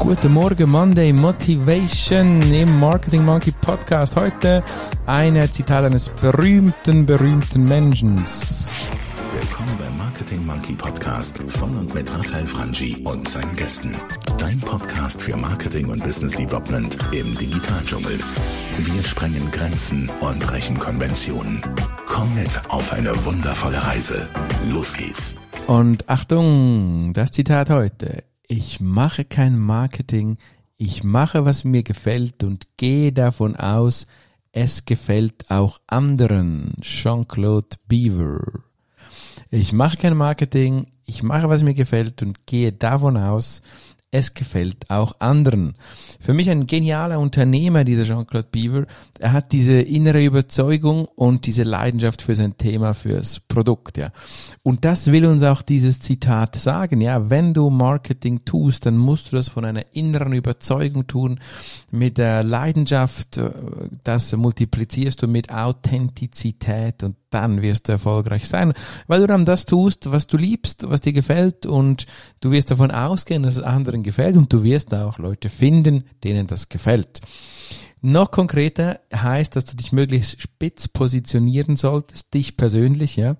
Guten Morgen, Monday Motivation im Marketing Monkey Podcast. Heute ein Zitat eines berühmten, berühmten Menschen. Willkommen beim Marketing Monkey Podcast von und mit Raphael Frangi und seinen Gästen. Dein Podcast für Marketing und Business Development im Digitaldschungel. Wir sprengen Grenzen und brechen Konventionen. Komm mit auf eine wundervolle Reise. Los geht's. Und Achtung, das Zitat heute ich mache kein Marketing, ich mache, was mir gefällt und gehe davon aus, es gefällt auch anderen. Jean-Claude Beaver. Ich mache kein Marketing, ich mache, was mir gefällt und gehe davon aus, es gefällt auch anderen. Für mich ein genialer Unternehmer, dieser Jean-Claude Beaver. Er hat diese innere Überzeugung und diese Leidenschaft für sein Thema, fürs Produkt, ja. Und das will uns auch dieses Zitat sagen, ja. Wenn du Marketing tust, dann musst du das von einer inneren Überzeugung tun, mit der Leidenschaft, äh, das multiplizierst du mit Authentizität und dann wirst du erfolgreich sein, weil du dann das tust, was du liebst, was dir gefällt und du wirst davon ausgehen, dass es anderen gefällt und du wirst auch Leute finden, denen das gefällt. Noch konkreter heißt, dass du dich möglichst spitz positionieren solltest, dich persönlich, ja.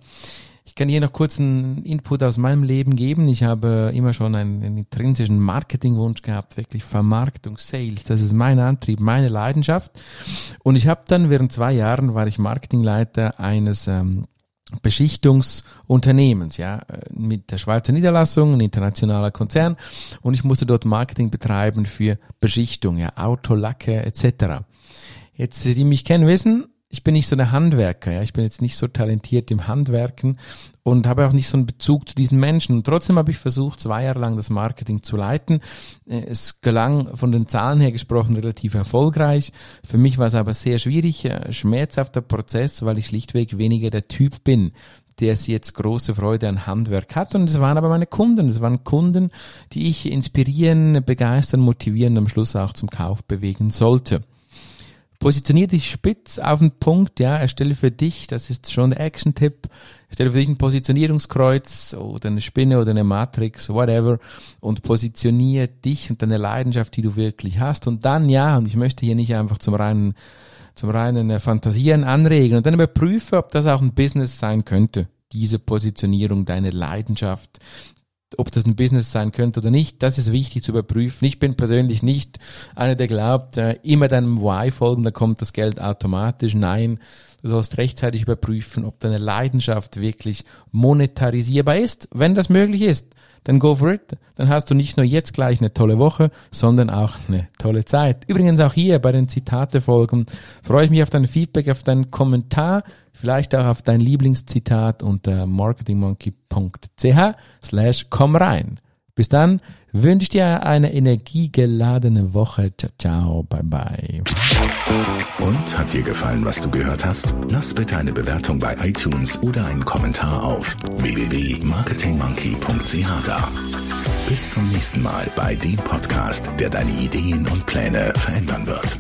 Ich kann hier noch kurz einen Input aus meinem Leben geben. Ich habe immer schon einen, einen intrinsischen Marketingwunsch gehabt, wirklich Vermarktung, Sales. Das ist mein Antrieb, meine Leidenschaft. Und ich habe dann während zwei Jahren war ich Marketingleiter eines ähm, Beschichtungsunternehmens, ja, mit der Schweizer Niederlassung, ein internationaler Konzern und ich musste dort Marketing betreiben für Beschichtung, ja, Autolacke etc. Jetzt, die mich kennen, wissen, ich bin nicht so der Handwerker, ja, ich bin jetzt nicht so talentiert im Handwerken und habe auch nicht so einen Bezug zu diesen Menschen. Und trotzdem habe ich versucht, zwei Jahre lang das Marketing zu leiten. Äh, es gelang von den Zahlen her gesprochen relativ erfolgreich. Für mich war es aber sehr schwierig, äh, schmerzhafter Prozess, weil ich schlichtweg weniger der Typ bin, der es jetzt große Freude an Handwerk hat. Und es waren aber meine Kunden. Es waren Kunden, die ich inspirieren, begeistern, motivieren, am Schluss auch zum Kauf bewegen sollte. Positionier dich spitz auf den Punkt, ja, erstelle für dich, das ist schon der Action-Tipp, erstelle für dich ein Positionierungskreuz oder eine Spinne oder eine Matrix, whatever, und positioniere dich und deine Leidenschaft, die du wirklich hast. Und dann, ja, und ich möchte hier nicht einfach zum reinen, zum reinen äh, Fantasieren anregen und dann überprüfe, ob das auch ein Business sein könnte diese Positionierung, deine Leidenschaft, ob das ein Business sein könnte oder nicht, das ist wichtig zu überprüfen. Ich bin persönlich nicht einer, der glaubt, äh, immer deinem Why folgen, da kommt das Geld automatisch. Nein, du sollst rechtzeitig überprüfen, ob deine Leidenschaft wirklich monetarisierbar ist. Wenn das möglich ist, dann go for it. Dann hast du nicht nur jetzt gleich eine tolle Woche, sondern auch eine tolle Zeit. Übrigens auch hier bei den Zitate-Folgen freue ich mich auf dein Feedback, auf deinen Kommentar, vielleicht auch auf dein Lieblingszitat unter marketingmonkey.ch slash komm rein. Bis dann wünsche ich dir eine energiegeladene Woche. Ciao, bye bye. Und hat dir gefallen, was du gehört hast? Lass bitte eine Bewertung bei iTunes oder einen Kommentar auf www.marketingmonkey.ch da. Bis zum nächsten Mal bei dem Podcast, der deine Ideen und Pläne verändern wird.